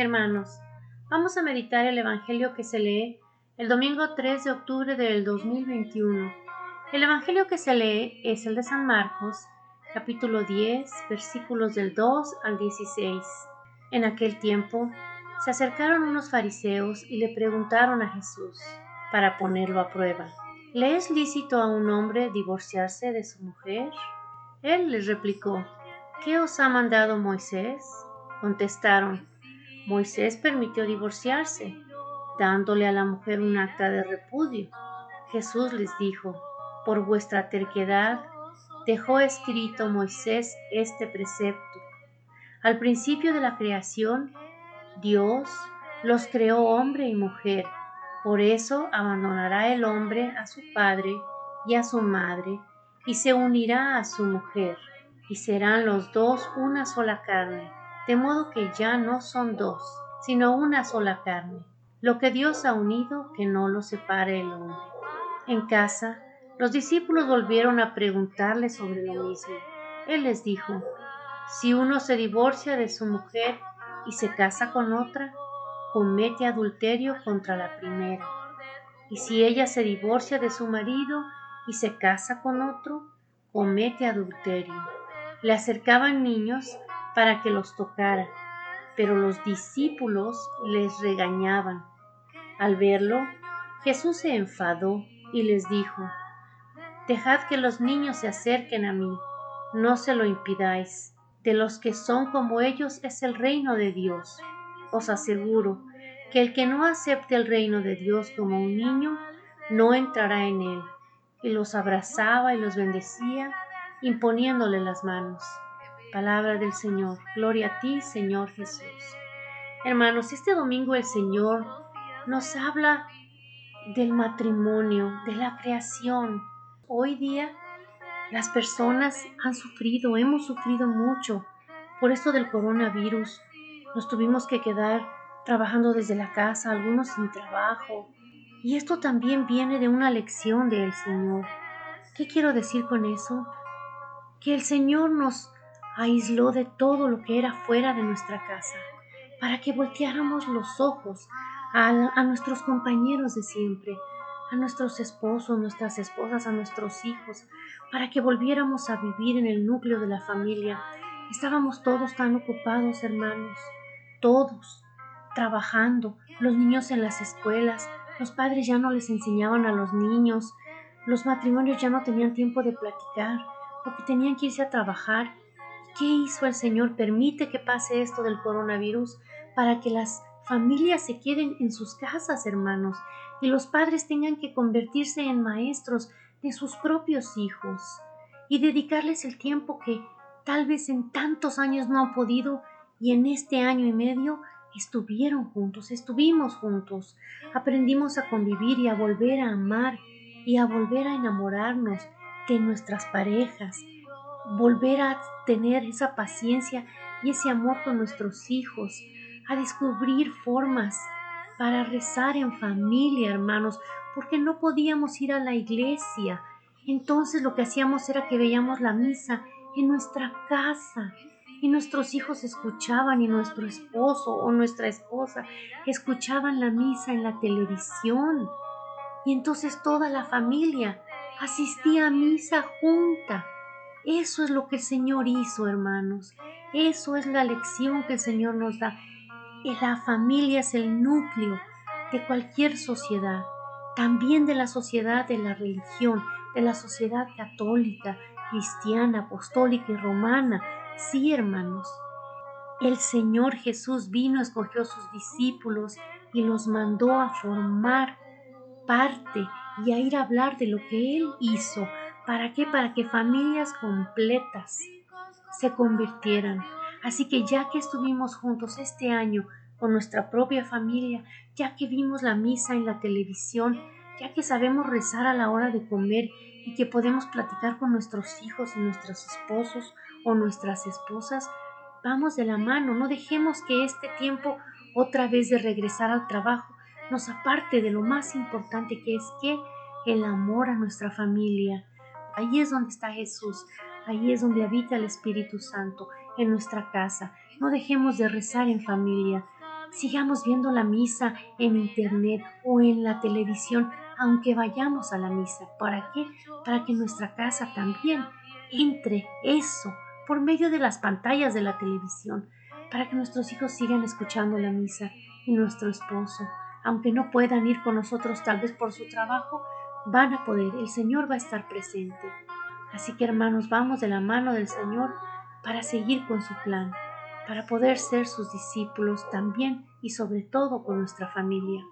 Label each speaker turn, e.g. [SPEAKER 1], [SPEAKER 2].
[SPEAKER 1] Hermanos, vamos a meditar el Evangelio que se lee el domingo 3 de octubre del 2021. El Evangelio que se lee es el de San Marcos, capítulo 10, versículos del 2 al 16. En aquel tiempo se acercaron unos fariseos y le preguntaron a Jesús, para ponerlo a prueba, ¿le es lícito a un hombre divorciarse de su mujer? Él les replicó, ¿qué os ha mandado Moisés? Contestaron, Moisés permitió divorciarse, dándole a la mujer un acta de repudio. Jesús les dijo, por vuestra terquedad dejó escrito Moisés este precepto. Al principio de la creación, Dios los creó hombre y mujer. Por eso abandonará el hombre a su padre y a su madre y se unirá a su mujer y serán los dos una sola carne de modo que ya no son dos, sino una sola carne. Lo que Dios ha unido, que no lo separe el hombre. En casa, los discípulos volvieron a preguntarle sobre lo mismo. Él les dijo, si uno se divorcia de su mujer y se casa con otra, comete adulterio contra la primera. Y si ella se divorcia de su marido y se casa con otro, comete adulterio. Le acercaban niños para que los tocara, pero los discípulos les regañaban. Al verlo, Jesús se enfadó y les dijo, Dejad que los niños se acerquen a mí, no se lo impidáis. De los que son como ellos es el reino de Dios. Os aseguro que el que no acepte el reino de Dios como un niño, no entrará en él. Y los abrazaba y los bendecía, imponiéndole las manos. Palabra del Señor. Gloria a ti, Señor Jesús. Hermanos, este domingo el Señor nos habla del matrimonio, de la creación. Hoy día las personas han sufrido, hemos sufrido mucho por esto del coronavirus. Nos tuvimos que quedar trabajando desde la casa, algunos sin trabajo. Y esto también viene de una lección del Señor. ¿Qué quiero decir con eso? Que el Señor nos aisló de todo lo que era fuera de nuestra casa, para que volteáramos los ojos a, nuestros compañeros de siempre, a nuestros esposos, nuestras esposas, a nuestros hijos, para que volviéramos a vivir en el núcleo de la familia. Estábamos todos tan ocupados, hermanos, todos, trabajando, los niños en las escuelas, los padres ya no les enseñaban a los niños, los matrimonios ya no tenían tiempo de platicar, porque tenían que irse a trabajar ¿Qué hizo el Señor? Permite que pase esto del coronavirus para que las familias se queden en sus casas, hermanos, y los padres tengan que convertirse en maestros de sus propios hijos y dedicarles el tiempo que tal vez en tantos años no han podido y en este año y medio estuvieron juntos, estuvimos juntos, aprendimos a convivir y a volver a amar y a volver a enamorarnos de nuestras parejas, volver a tener esa paciencia y ese amor con nuestros hijos, a descubrir formas para rezar en familia, hermanos, porque no podíamos ir a la iglesia. Entonces lo que hacíamos era que veíamos la misa en nuestra casa y nuestros hijos escuchaban y nuestro esposo o nuestra esposa escuchaban la misa en la televisión. Y entonces toda la familia asistía a misa junta. Eso es lo que el Señor hizo, hermanos. Eso es la lección que el Señor nos da. La familia es el núcleo de cualquier sociedad, también de la sociedad de la religión, de la sociedad católica, cristiana, apostólica y romana. Sí, hermanos. El Señor Jesús vino, escogió a sus discípulos y los mandó a formar parte y a ir a hablar de lo que Él hizo, ¿Para qué? Para que familias completas se convirtieran. Así que ya que estuvimos juntos este año con nuestra propia familia, ya que vimos la misa en la televisión, ya que sabemos rezar a la hora de comer y que podemos platicar con nuestros hijos y nuestros esposos o nuestras esposas, vamos de la mano, no dejemos que este tiempo otra vez de regresar al trabajo nos aparte de lo más importante que es que el amor a nuestra familia, Ahí es donde está Jesús, ahí es donde habita el Espíritu Santo, en nuestra casa. No dejemos de rezar en familia, sigamos viendo la misa en internet o en la televisión, aunque vayamos a la misa. ¿Para qué? Para que nuestra casa también entre eso por medio de las pantallas de la televisión, para que nuestros hijos sigan escuchando la misa y nuestro esposo, aunque no puedan ir con nosotros tal vez por su trabajo, van a poder, el Señor va a estar presente. Así que hermanos, vamos de la mano del Señor para seguir con su plan, para poder ser sus discípulos también y sobre todo con nuestra familia.